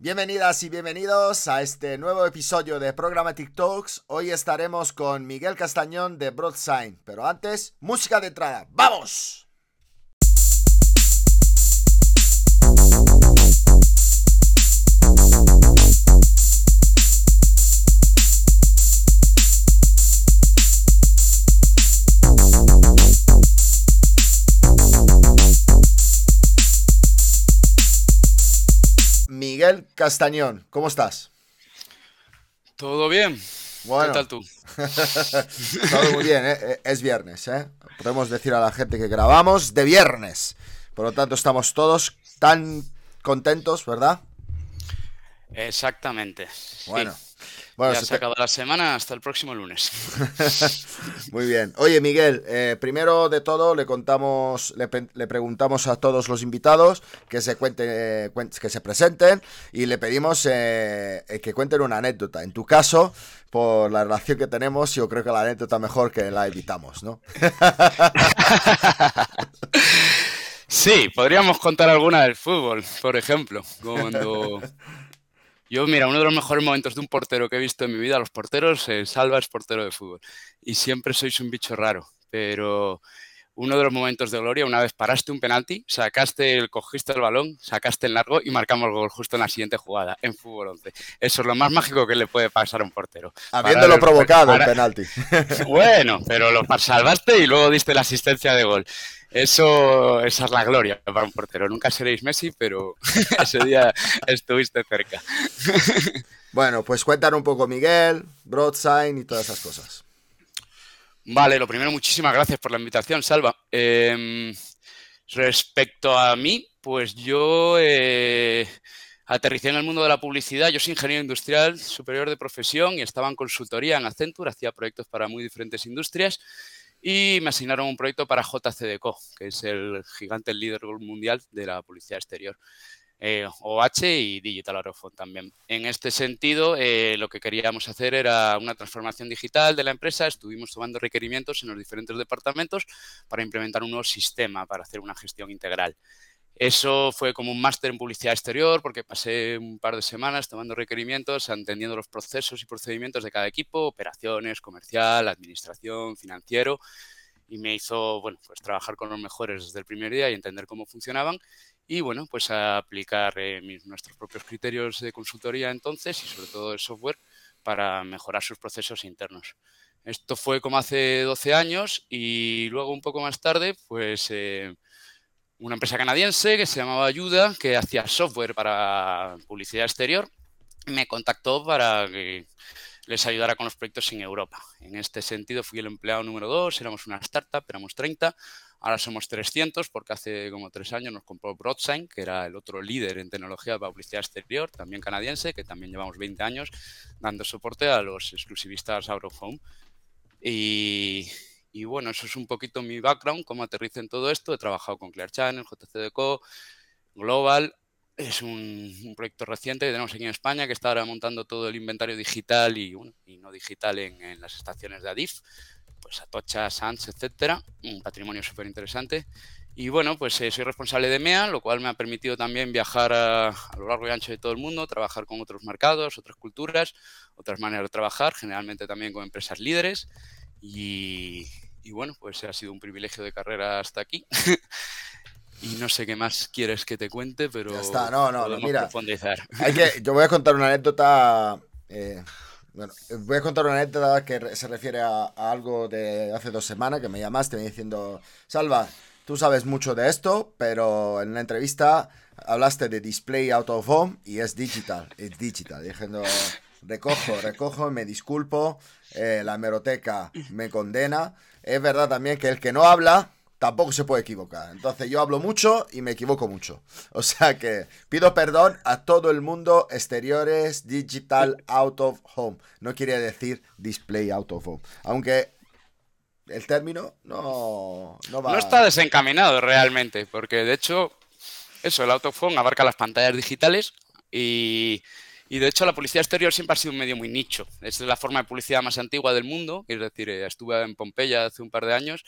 Bienvenidas y bienvenidos a este nuevo episodio de Programmatic Talks. Hoy estaremos con Miguel Castañón de Broadsign, pero antes, música de entrada. ¡Vamos! Miguel Castañón, ¿cómo estás? Todo bien. Bueno. ¿Qué tal tú? Todo muy bien, ¿eh? Eh, es viernes, ¿eh? Podemos decir a la gente que grabamos de viernes. Por lo tanto, estamos todos tan contentos, ¿verdad? Exactamente. sí. Bueno. Ya se se te- acaba la semana hasta el próximo lunes. Muy bien. Oye, Miguel, eh, primero de todo le contamos, le, le preguntamos a todos los invitados que se cuente, cuen- que se presenten y le pedimos eh, eh, que cuenten una anécdota. En tu caso, por la relación que tenemos, yo creo que la anécdota mejor que la evitamos, ¿no? Sí, podríamos contar alguna del fútbol, por ejemplo. Cuando. Yo, mira, uno de los mejores momentos de un portero que he visto en mi vida, los porteros, eh, Salva es portero de fútbol. Y siempre sois un bicho raro. Pero uno de los momentos de gloria, una vez paraste un penalti, sacaste el, cogiste el balón, sacaste el largo y marcamos el gol justo en la siguiente jugada, en fútbol 11. Eso es lo más mágico que le puede pasar a un portero. Habiéndolo el- provocado el para- penalti. Bueno, pero lo salvaste y luego diste la asistencia de gol. Eso, esa es la gloria para un portero. Nunca seréis Messi, pero ese día estuviste cerca. Bueno, pues cuentan un poco Miguel, Broadsign y todas esas cosas. Vale, lo primero, muchísimas gracias por la invitación, Salva. Em, respecto a mí, pues yo eh, aterricé en el mundo de la publicidad. Yo soy ingeniero industrial superior de profesión y estaba en consultoría en Accenture, hacía proyectos para muy diferentes industrias y me asignaron un proyecto para JCDecaux, que es el gigante el líder mundial de la publicidad exterior. OH y Digital Home también. En este sentido, eh, lo que queríamos hacer era una transformación digital de la empresa. Estuvimos tomando requerimientos en los diferentes departamentos para implementar un nuevo sistema para hacer una gestión integral. Eso fue como un máster en publicidad exterior porque pasé un par de semanas tomando requerimientos, entendiendo los procesos y procedimientos de cada equipo, operaciones, comercial, administración, financiero, y me hizo, bueno, pues trabajar con los mejores desde el primer día y entender cómo funcionaban y, bueno, pues aplicar eh, nuestros propios criterios de consultoría entonces y sobre todo de software para mejorar sus procesos internos. Esto fue como hace 12 años y luego un poco más tarde, pues eh, una empresa canadiense que se llamaba Ayuda, que hacía software para publicidad exterior, me contactó para que les ayudara con los proyectos en Europa. En este sentido fui el empleado número 2, éramos una startup, éramos 30, ahora somos 300 porque hace como tres años nos compró Broadsign, que era el otro líder en tecnología para publicidad exterior, también canadiense, que también llevamos 20 años dando soporte a los exclusivistas out of home. Y, y bueno, eso es un poquito mi background, cómo aterrizo en todo esto. He trabajado con Clear Channel, JCDecaux, Global. Es un, un proyecto reciente que tenemos aquí en España que está ahora montando todo el inventario digital y, bueno, y no digital en, en las estaciones de Adif, pues Atocha, Sans, etcétera. Un patrimonio súper interesante. Y bueno, pues eh, soy responsable de MEA, lo cual me ha permitido también viajar a, a lo largo y ancho de todo el mundo, trabajar con otros mercados, otras culturas, otras maneras de trabajar, generalmente también con empresas líderes. Y, y bueno, pues ha sido un privilegio de carrera hasta aquí. y no sé qué más quieres que te cuente, pero Ya está, no, no, mira. profundizar. Hay que, yo voy a contar una anécdota. eh, bueno, voy a contar una anécdota que se refiere a, a algo de hace dos semanas que me llamaste diciendo, Salva, tú sabes mucho de esto, pero en una entrevista hablaste de display out of home y es digital, es digital. Diciendo, recojo, recojo, me disculpo, eh, la hemeroteca me condena. Es verdad también que el que no habla tampoco se puede equivocar. Entonces yo hablo mucho y me equivoco mucho. O sea que pido perdón a todo el mundo exteriores digital out of home. No quiere decir display out of home. Aunque el término no, no va... No está desencaminado realmente, porque de hecho, eso, el autophone abarca las pantallas digitales y, y, de hecho la publicidad exterior siempre ha sido un medio muy nicho. Es la forma de publicidad más antigua del mundo, es decir, eh, estuve en Pompeya hace un par de años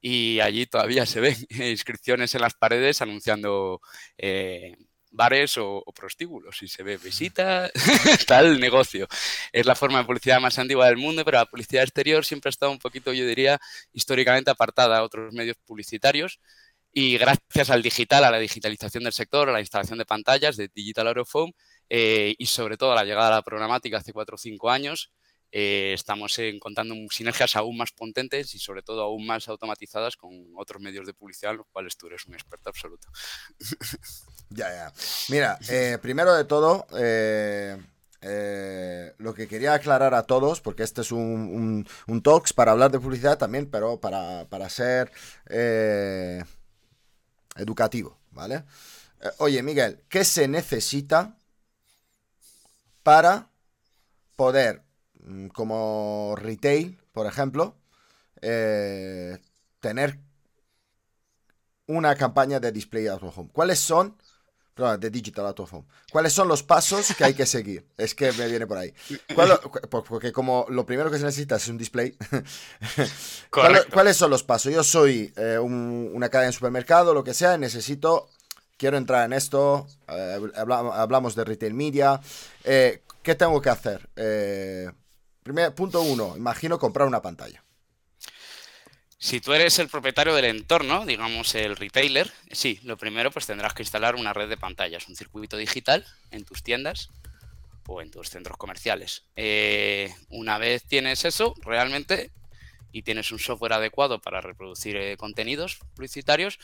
y allí todavía se ven inscripciones en las paredes anunciando eh, bares o, prostíbulos. Si se ve visita, tal negocio. Es la forma de publicidad más antigua del mundo, pero la publicidad exterior siempre ha estado un poquito, yo diría, históricamente apartada a otros medios publicitarios. Y gracias al digital, a la digitalización del sector, a la instalación de pantallas de Digital Out eh, y sobre todo la llegada a la programática hace cuatro o cinco años, eh, estamos encontrando sinergias aún más potentes y sobre todo aún más automatizadas con otros medios de publicidad, los cuales tú eres un experto absoluto. Ya, ya. Mira, eh, primero de todo, lo que quería aclarar a todos, porque este es un, un, talks para hablar de publicidad también, pero para, para ser educativo, ¿vale? oye, Miguel, ¿qué se necesita para poder, mm, como retail, por ejemplo, eh, tener una campaña de display out of home. ¿Cuáles son? de digital out of home. ¿Cuáles son los pasos que hay que seguir? Es que me viene por ahí. porque como lo primero que se necesita es un display. ¿Cuáles son los pasos? Yo soy eh, una cadena de supermercado, lo que sea, necesito quiero entrar en esto, eh, hablamos de retail media, eh, ¿qué tengo que hacer? Eh, primer, punto uno, imagino comprar una pantalla. Si tú eres el propietario del entorno, digamos el retailer, sí, lo primero pues tendrás que instalar una red de pantallas, un circuito digital en tus tiendas o en tus centros comerciales. una vez tienes eso, realmente, y tienes un software adecuado para reproducir contenidos publicitarios,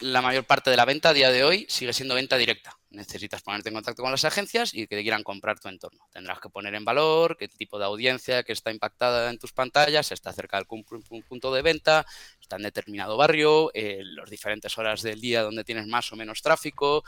la mayor parte de la venta a día de hoy sigue siendo venta directa. Necesitas ponerte en contacto con las agencias y que te quieran comprar tu entorno. Tendrás que poner en valor qué tipo de audiencia que está impactada en tus pantallas, está cerca del punto de venta, está en determinado barrio, eh, las diferentes horas del día donde tienes más o menos tráfico.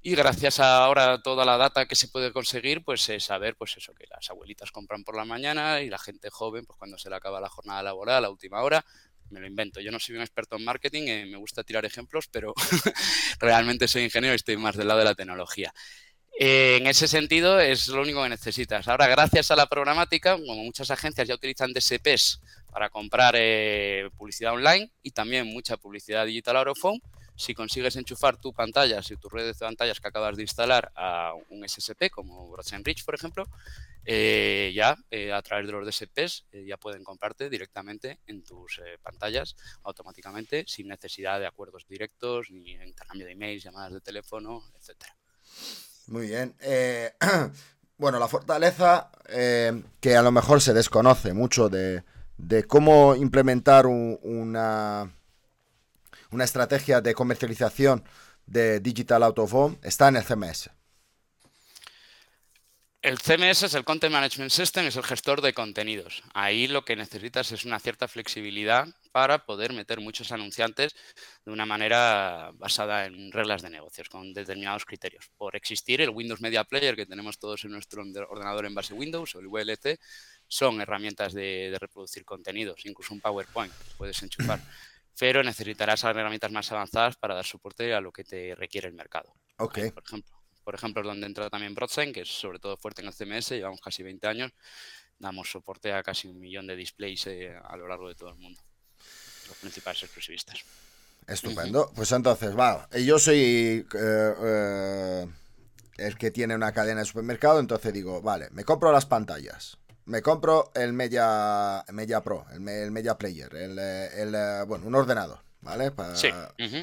Y gracias a ahora toda la data que se puede conseguir, pues es saber, pues eso, que las abuelitas compran por la mañana y la gente joven, pues cuando se le acaba la jornada laboral a última hora, me lo invento. Yo no soy un experto en marketing, eh, me gusta tirar ejemplos, pero realmente soy ingeniero y estoy más del lado de la tecnología. Eh, en ese sentido es lo único que necesitas. Ahora, gracias a la programática, como muchas agencias ya utilizan DSPs para comprar eh, publicidad online y también mucha publicidad digital out of si consigues enchufar tu pantalla, si tu red de pantallas que acabas de instalar a un SSP como Rich, por ejemplo, eh, ya eh, a través de los DSPs eh, ya pueden comprarte directamente en tus pantallas automáticamente sin necesidad de acuerdos directos ni intercambio de emails, llamadas de teléfono, etcétera. Muy bien. bueno, la fortaleza que a lo mejor se desconoce mucho de, cómo implementar una una estrategia de comercialización de Digital Out of está en el CMS. El CMS es el Content Management System, es el gestor de contenidos. Ahí lo que necesitas es una cierta flexibilidad para poder meter muchos anunciantes de una manera basada en reglas de negocios, con determinados criterios. Por existir, el Windows Media Player que tenemos todos en nuestro ordenador en base Windows o el VLC son herramientas de reproducir contenidos, incluso un PowerPoint puedes enchufar pero necesitarás herramientas más avanzadas para dar soporte a lo que te requiere el mercado. Por ejemplo, por ejemplo, donde entra también Broadsign, que es sobre todo fuerte en el CMS, llevamos casi 20 años, damos soporte a casi un millón de displays eh, a lo largo de todo el mundo, los principales exclusivistas. Estupendo. Pues entonces, va, yo soy eh, eh, el que tiene una cadena de supermercado, entonces digo, vale, me compro las pantallas me compro el Media, Media Pro, el, Media Player, el, el, bueno, un ordenador, ¿vale? sí,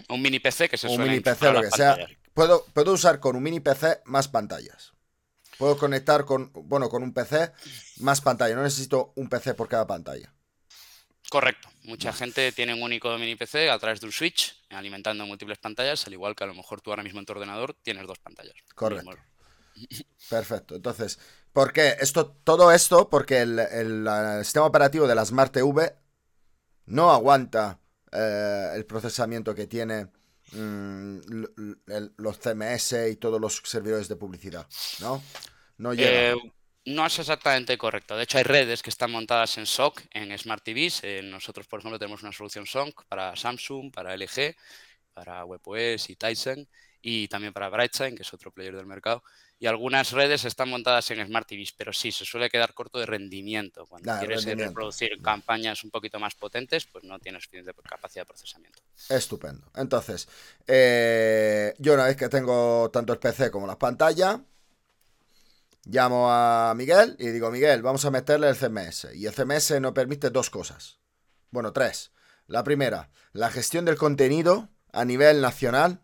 un mini PC que se Un mini PC, lo que sea. Puedo, puedo usar con un mini PC más pantallas. Puedo conectar con, bueno, con un PC más pantalla. No necesito un PC por cada pantalla. Correcto. Mucha gente tiene un único mini PC a través de un switch, alimentando múltiples pantallas, al igual que a lo mejor tú ahora mismo en tu ordenador tienes dos pantallas. Correcto. Perfecto. Entonces, ¿por qué? Esto, todo esto porque el, sistema operativo de la Smart TV no aguanta eh, el procesamiento que tiene mm, los CMS y todos los servidores de publicidad, ¿no? No eh, no es exactamente correcto. De hecho, hay redes que están montadas en SOC, en Smart TVs. Eh, nosotros, por ejemplo, tenemos una solución SOC para Samsung, para LG, para WebOS y Tyson y también para Brightsign, que es otro player del mercado. Y algunas redes están montadas en Smart TVs, pero sí, se suele quedar corto de rendimiento. Cuando quieres reproducir campañas un poquito más potentes, pues no tienes suficiente capacidad de procesamiento. Estupendo. Entonces, eh, yo una vez que tengo tanto el PC como las pantallas, llamo a Miguel y digo, Miguel, vamos a meterle el CMS. Y el CMS nos permite dos cosas. Bueno, tres. La primera, la gestión del contenido a nivel nacional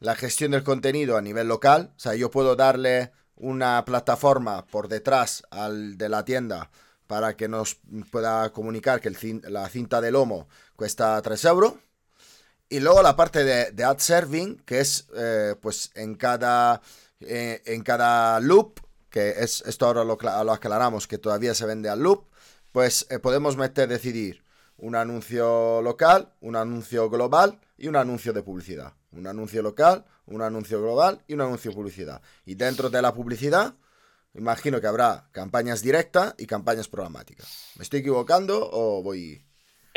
la gestión del contenido a nivel local. O sea, yo puedo darle una plataforma por detrás al de la tienda para que nos pueda comunicar que la cinta de lomo cuesta 3 euros. Y luego la parte de, ad serving, que es eh, pues en cada, eh, en cada loop, que es esto ahora lo, lo, aclaramos, que todavía se vende al loop, pues eh, podemos meter, decidir un anuncio local, un anuncio global y un anuncio de publicidad. Un anuncio local, un anuncio global y un anuncio publicidad. Y dentro de la publicidad, imagino que habrá campañas directas y campañas programáticas. ¿Me estoy equivocando o voy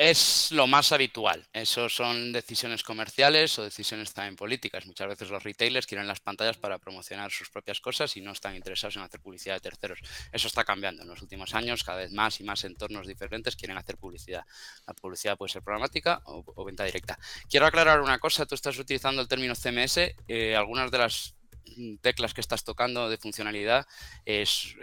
es lo más habitual. Eso son decisiones comerciales o decisiones también políticas. Muchas veces los retailers quieren las pantallas para promocionar sus propias cosas y no están interesados en hacer publicidad de terceros. Eso está cambiando en los últimos años. Cada vez más y más entornos diferentes quieren hacer publicidad. La publicidad puede ser programática o, venta directa. Quiero aclarar una cosa. Tú estás utilizando el término CMS. Eh, algunas de las teclas que estás tocando de funcionalidad es,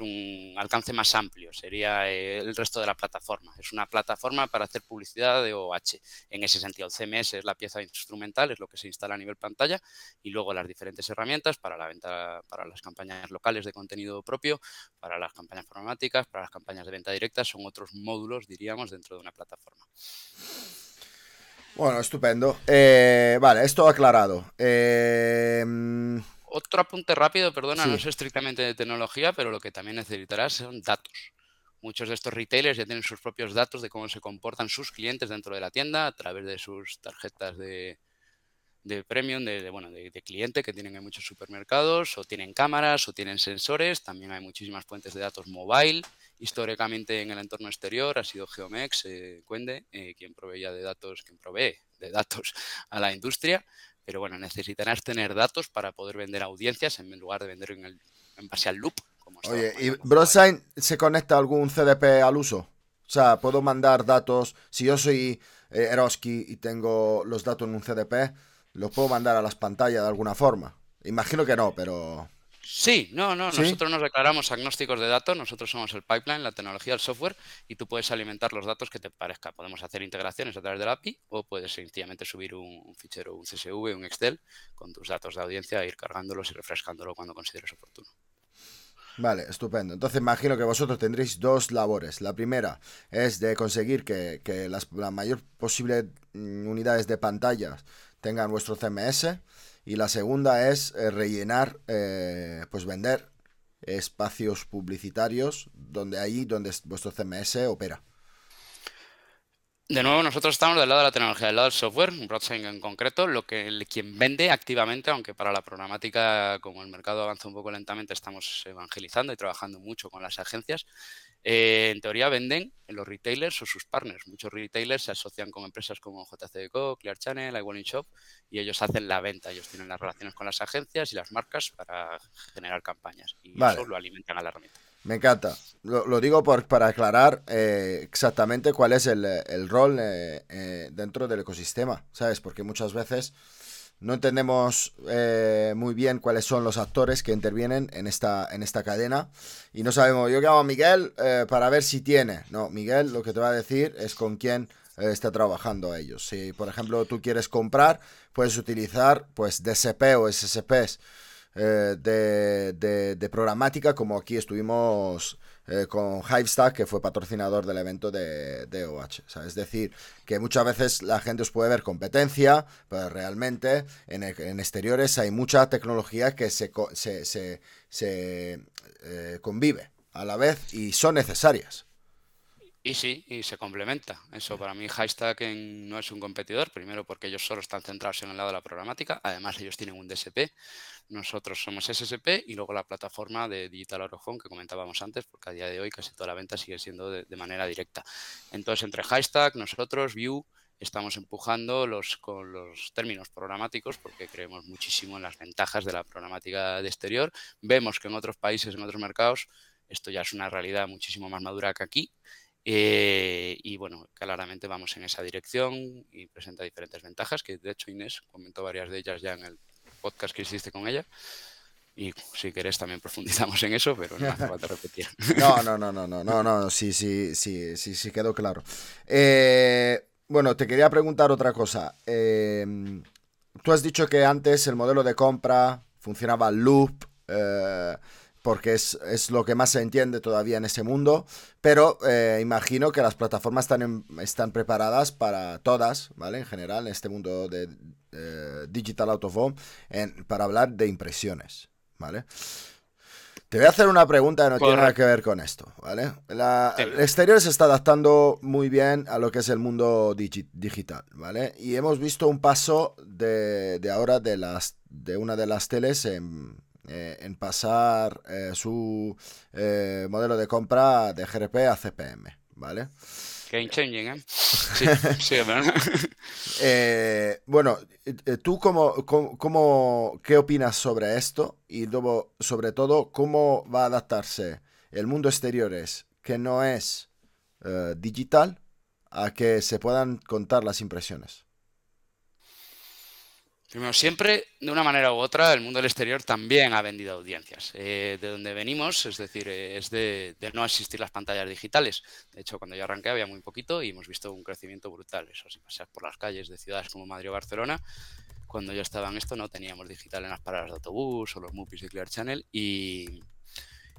un, alcance más amplio, sería eh, el resto de la plataforma. Es una plataforma para hacer publicidad de OH. En ese sentido, el CMS es la pieza instrumental, es lo que se instala a nivel pantalla y luego las diferentes herramientas para la venta, para las campañas locales de contenido propio, para las campañas programáticas, para las campañas de venta directa, son otros módulos, diríamos, dentro de una plataforma. Bueno, estupendo. Eh, vale, esto aclarado. Eh, Otro apunte rápido, perdona, no es estrictamente de tecnología, pero lo que también necesitarás son datos. Muchos de estos retailers ya tienen sus propios datos de cómo se comportan sus clientes dentro de la tienda a través de sus tarjetas de, de premium, de, bueno, de, cliente que tienen en muchos supermercados, o tienen cámaras, o tienen sensores. También hay muchísimas fuentes de datos mobile. Históricamente en el entorno exterior ha sido Geomex, eh, Cuende, eh, quien proveía de datos, quien provee de datos a la industria. Pero bueno, necesitarás tener datos para poder vender audiencias en lugar de vender en, el, en base al loop. Como Oye, ¿y BroSign se conecta a algún CDP al uso? O sea, puedo mandar datos. Si yo soy eh, Eroski y tengo los datos en un CDP, ¿Los puedo mandar a las pantallas de alguna forma? Imagino que no, pero... Sí, no, no, nosotros nos declaramos agnósticos de datos, nosotros somos el pipeline, la tecnología, el software, y tú puedes alimentar los datos que te parezca. Podemos hacer integraciones a través de la API o puedes sencillamente subir un, fichero, un CSV, un Excel con tus datos de audiencia e ir cargándolos y refrescándolo cuando consideres oportuno. Vale, estupendo. Entonces imagino que vosotros tendréis dos labores. La primera es de conseguir que, las, la mayor posible mm, unidades de pantallas tengan vuestro CMS. Y la segunda es eh, rellenar, eh, pues vender espacios publicitarios donde ahí donde vuestro CMS opera. De nuevo, nosotros estamos del lado de la tecnología, del lado del software, Broadsign en concreto, lo que quien vende activamente, aunque para la programática, como el mercado avanza un poco lentamente, estamos evangelizando y trabajando mucho con las agencias. Eh, en teoría venden los retailers o sus partners. Muchos retailers se asocian con empresas como JCDecO, Clear Channel, iWalling Shop y ellos hacen la venta. Ellos tienen las relaciones con las agencias y las marcas para generar campañas y eso lo alimentan a la herramienta. Me encanta. Lo, digo por, para aclarar eh, exactamente cuál es el, rol eh, dentro del ecosistema, ¿sabes? Porque muchas veces no entendemos eh, muy bien cuáles son los actores que intervienen en esta, en esta cadena y no sabemos, yo llamo a Miguel eh, para ver si tiene. No, Miguel lo que te va a decir es con quién eh, está trabajando ellos. Si, por ejemplo, tú quieres comprar, puedes utilizar pues DSP o SSPs de, de, programática como aquí estuvimos eh, con Hivestack, que fue patrocinador del evento de, de OH. es decir, que muchas veces la gente os puede ver competencia, pero realmente en, en exteriores hay mucha tecnología que se, se, se, se eh, convive a la vez y son necesarias. Y sí, y se complementa. Eso para mí Highstack no es un competidor, primero porque ellos solo están centrados en el lado de la programática, además ellos tienen un DSP, nosotros somos SSP y luego la plataforma de Digital Orojón que comentábamos antes, porque a día de hoy casi toda la venta sigue siendo de, manera directa. Entonces entre Highstack, nosotros, View, estamos empujando los, con los términos programáticos porque creemos muchísimo en las ventajas de la programática de exterior. Vemos que en otros países, en otros mercados, esto ya es una realidad muchísimo más madura que aquí. Eh, y bueno, claramente vamos en esa dirección y presenta diferentes ventajas, que de hecho Inés comentó varias de ellas ya en el podcast que hiciste con ella. Y si querés también profundizamos en eso, pero no hace falta repetir. No, no, no, no, no, no, no, sí, sí, sí, sí, sí quedó claro. Eh, bueno, te quería preguntar otra cosa. Eh, tú has dicho que antes el modelo de compra funcionaba loop, eh, porque es, es, lo que más se entiende todavía en ese mundo, pero imagino que las plataformas están, están preparadas para todas, ¿vale? En general, en este mundo de Digital Out of Home, para hablar de impresiones. ¿vale? Te voy a hacer una pregunta que no tiene nada que ver con esto, ¿vale? el exterior se está adaptando muy bien a lo que es el mundo digital, ¿vale? Y hemos visto un paso de, ahora de, las, de una de las teles en, eh, pasar eh, su eh, modelo de compra de GRP a CPM, ¿vale? Game changing, ¿eh? Sí, sí, eh, bueno, ¿tú cómo, cómo, qué opinas sobre esto? Y luego, sobre todo, ¿cómo va a adaptarse el mundo exteriores que no es digital a que se puedan contar las impresiones? Primero, siempre, de una manera u otra, el mundo del exterior también ha vendido audiencias. Eh, de donde venimos, es decir, eh, es de, no existir las pantallas digitales. De hecho, cuando yo arranqué había muy poquito y hemos visto un crecimiento brutal. Eso, si pasas por las calles de ciudades como Madrid o Barcelona, cuando yo estaba en esto no teníamos digital en las paradas de autobús o los MUPIs de Clear Channel y,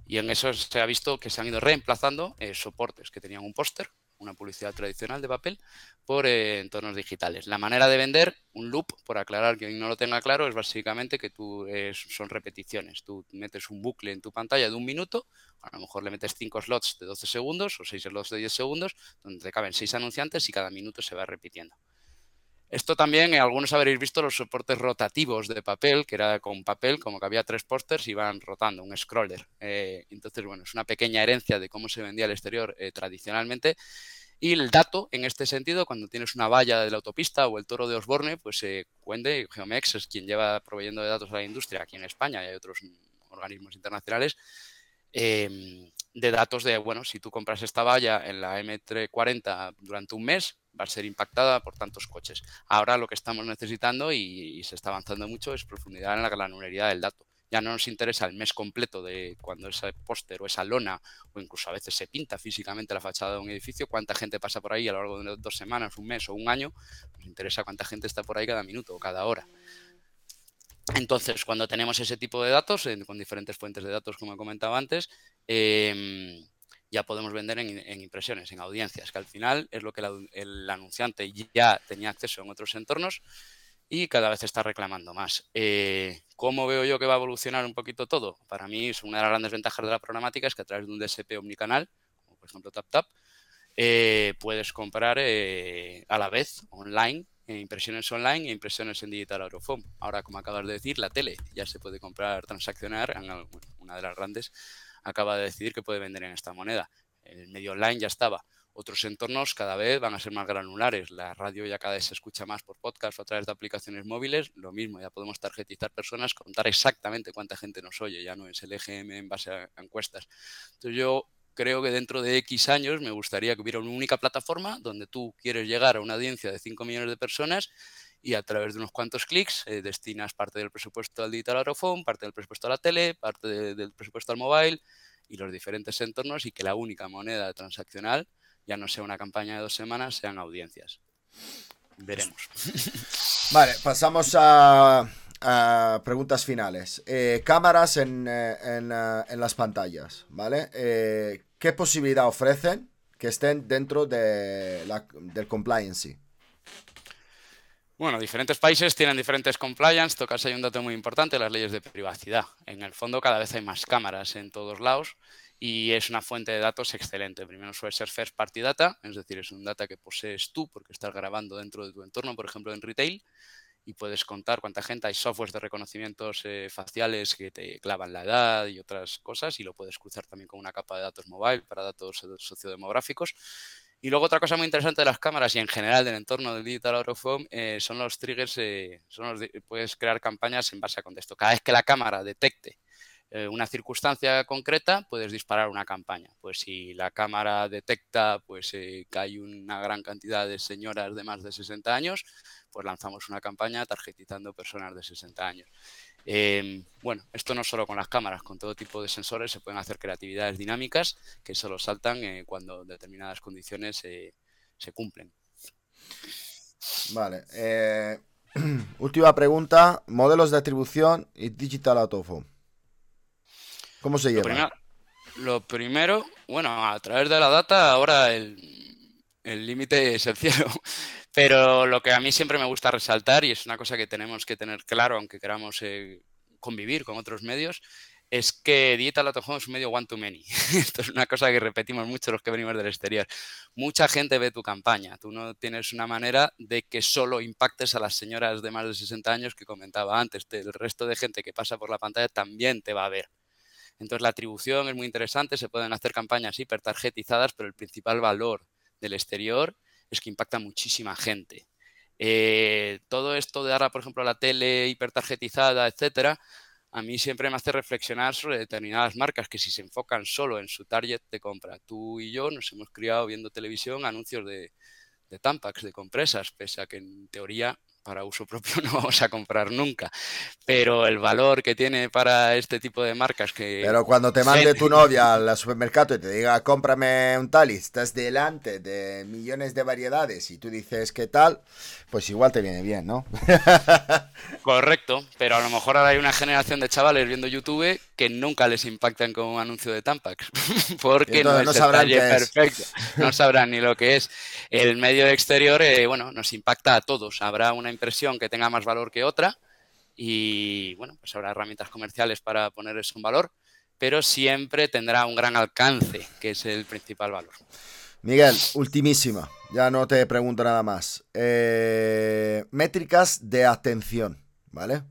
y en eso se ha visto que se han ido reemplazando eh, soportes que tenían un póster una publicidad tradicional de papel, por eh, entornos digitales. La manera de vender, un loop, por aclarar que no lo tenga claro, es básicamente que tú son repeticiones. Tú metes un bucle en tu pantalla de un minuto, a lo mejor le metes cinco slots de 12 segundos o seis slots de 10 segundos, donde te caben seis anunciantes y cada minuto se va repitiendo. Esto también, eh, algunos habréis visto los soportes rotativos de papel, que era con papel, como que había tres pósters y iban rotando, un scroller. Eh, entonces, bueno, es una pequeña herencia de cómo se vendía al exterior eh, tradicionalmente. Y el dato, en este sentido, cuando tienes una valla de la autopista o el toro de Osborne, pues eh, Cuende, Geomex es quien lleva proveyendo de datos a la industria aquí en España y hay otros organismos internacionales, em, de datos de, bueno, si tú compras esta valla en la M340 durante un mes, va a ser impactada por tantos coches. Ahora lo que estamos necesitando y, se está avanzando mucho es profundidad en la granularidad del dato. Ya no nos interesa el mes completo de cuando ese póster o esa lona, o incluso a veces se pinta físicamente la fachada de un edificio, cuánta gente pasa por ahí a lo largo de dos semanas, un mes o un año, nos interesa cuánta gente está por ahí cada minuto o cada hora. Entonces, cuando tenemos ese tipo de datos, con diferentes fuentes de datos, como he comentado antes, em, ya podemos vender en, impresiones, en audiencias, que al final es lo que el, anunciante ya tenía acceso en otros entornos y cada vez está reclamando más. Eh, ¿Cómo veo yo que va a evolucionar un poquito todo? Para mí, es una de las grandes ventajas de la programática es que a través de un DSP omnicanal, como por ejemplo TapTap, eh, puedes comprar eh, a la vez online impresiones online e impresiones en digital home. Ahora, como acabas de decir, la tele ya se puede comprar, transaccionar. Una de las grandes acaba de decidir que puede vender en esta moneda. El medio online ya estaba. Otros entornos cada vez van a ser más granulares. La radio ya cada vez se escucha más por podcast o a través de aplicaciones móviles. Lo mismo, ya podemos tarjetizar personas, contar exactamente cuánta gente nos oye. Ya no es el EGM en base a encuestas. Entonces yo creo que dentro de X años me gustaría que hubiera una única plataforma donde tú quieres llegar a una audiencia de 5 millones de personas y a través de unos cuantos clics eh, destinas parte del presupuesto al digital out parte del presupuesto a la tele, parte del presupuesto al mobile y los diferentes entornos y que la única moneda transaccional ya no sea una campaña de dos semanas, sean audiencias. Veremos. Vale, pasamos a preguntas finales. Eh, cámaras en, eh, eh, en, las pantallas, ¿vale? ¿Qué posibilidad ofrecen que estén dentro de la, del compliance? Bueno, diferentes países tienen diferentes compliance. Tocas hay un dato muy importante, las leyes de privacidad. En el fondo cada vez hay más cámaras en todos lados y es una fuente de datos excelente. Primero suele ser first party data, es decir, es un data que posees tú porque estás grabando dentro de tu entorno, por ejemplo en retail y puedes contar cuánta gente hay softwares de reconocimientos eh, faciales que te clavan la edad y otras cosas y lo puedes cruzar también con una capa de datos mobile para datos sociodemográficos Y luego otra cosa muy interesante de las cámaras y en general del entorno del Digital Out of Home eh, son los triggers, eh, puedes crear campañas en base a contexto. Cada vez que la cámara detecte eh, una circunstancia concreta, puedes disparar una campaña. Pues si la cámara detecta pues, que hay una gran cantidad de señoras de más de 60 años, pues lanzamos una campaña targetizando personas de 60 años. Em, bueno, esto no solo con las cámaras, con todo tipo de sensores se pueden hacer creatividades dinámicas que solo saltan eh, cuando determinadas condiciones se cumplen. Vale. Eh, última pregunta. Modelos de atribución y Digital Home. ¿Cómo se lleva? Lo, primero, bueno, a través de la data, ahora el límite es el cielo. Pero lo que a mí siempre me gusta resaltar, y es una cosa que tenemos que tener claro, aunque queramos eh, convivir con otros medios, es que Digital Out es un medio one to many. Esto es una cosa que repetimos mucho los que venimos del exterior. Mucha gente ve tu campaña. Tú no tienes una manera de que solo impactes a las señoras de más de 60 años que comentaba antes. El resto de gente que pasa por la pantalla también te va a ver. Entonces la atribución es muy interesante, se pueden hacer campañas hipertargetizadas, pero el principal valor del exterior es que impacta muchísima gente. Eh, todo esto de ahora, por ejemplo, la tele hipertargetizada, etcétera, a mí siempre me hace reflexionar sobre determinadas marcas que si se enfocan solo en su target de compra. Tú y yo nos hemos criado viendo televisión anuncios de, de Tampax, de compresas, pese a que en teoría para uso propio no vamos a comprar nunca. Pero el valor que tiene para este tipo de marcas que... Pero cuando te mande tu novia al supermercado y te diga, cómprame un tal y estás delante de millones de variedades y tú dices, ¿qué tal? Pues igual te viene bien, ¿no? Correcto, pero a lo mejor ahora hay una generación de chavales viendo YouTube que nunca les impactan con un anuncio de Tampax, porque no es sabrán perfecto, no sabrán ni lo que es. El medio exterior, eh, bueno, nos impacta a todos. Habrá una impresión que tenga más valor que otra y, bueno, pues habrá herramientas comerciales para poner eso en valor, pero siempre tendrá un gran alcance, que es el principal valor. Miguel, ultimísima, ya no te pregunto nada más. Eh, métricas de atención, ¿vale?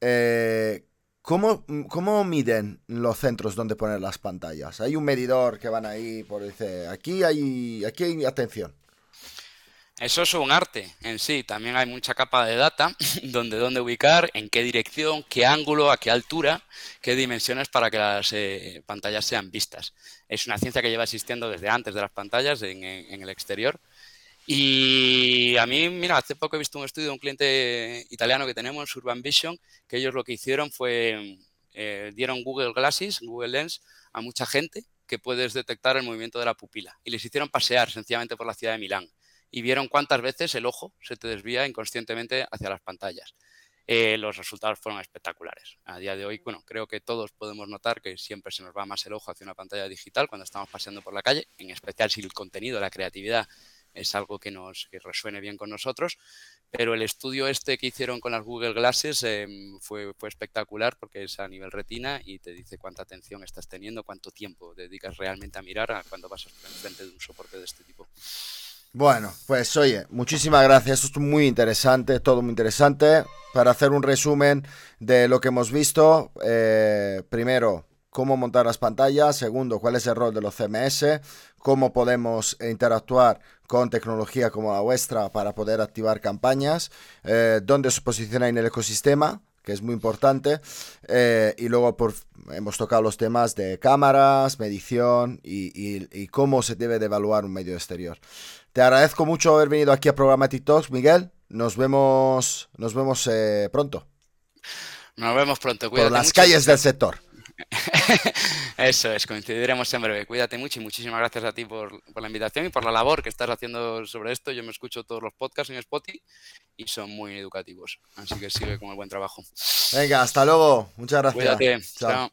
Eh, ¿cómo, ¿cómo, miden los centros donde poner las pantallas? Hay un medidor que van ahí, por dice, aquí hay, aquí hay atención. Eso es un arte en sí. También hay mucha capa de data donde dónde ubicar, en qué dirección, qué ángulo, a qué altura, qué dimensiones para que las eh, pantallas sean vistas. Es una ciencia que lleva existiendo desde antes de las pantallas en, el exterior. Y a mí, mira, hace poco he visto un estudio de un cliente italiano que tenemos, Urban Vision, que ellos lo que hicieron fue, eh, dieron Google Glasses, Google Lens, a mucha gente que puedes detectar el movimiento de la pupila. Y les hicieron pasear sencillamente por la ciudad de Milán y vieron cuántas veces el ojo se te desvía inconscientemente hacia las pantallas. Eh, los resultados fueron espectaculares. A día de hoy, bueno, creo que todos podemos notar que siempre se nos va más el ojo hacia una pantalla digital cuando estamos paseando por la calle, en especial si el contenido, la creatividad es algo que nos resuene bien con nosotros. Pero el estudio este que hicieron con las Google Glasses em, fue, fue espectacular porque es a nivel retina y te dice cuánta atención estás teniendo, cuánto tiempo dedicas realmente a mirar cuando vas frente de un soporte de este tipo. Bueno, pues oye, muchísimas gracias. Esto es muy interesante, todo muy interesante. Para hacer un resumen de lo que hemos visto, eh, primero, cómo montar las pantallas. Segundo, cuál es el rol de los CMS. Cómo podemos interactuar con tecnología como la vuestra para poder activar campañas. Eh, dónde se posiciona en el ecosistema que es muy importante. Eh, y luego por, hemos tocado los temas de cámaras, medición y, cómo se debe de evaluar un medio exterior. Te agradezco mucho haber venido aquí a Programmatic Talks, Miguel. Nos vemos, nos vemos eh, pronto. Nos vemos pronto. Cuídate Por las calles del sector. Eso es, coincidiremos en breve. Cuídate mucho y muchísimas gracias a ti por, por, la invitación y por la labor que estás haciendo sobre esto. Yo me escucho todos los podcasts en Spotify y son muy educativos. Así que sigue con el buen trabajo. Venga, hasta luego. Muchas gracias. Cuídate. Chao.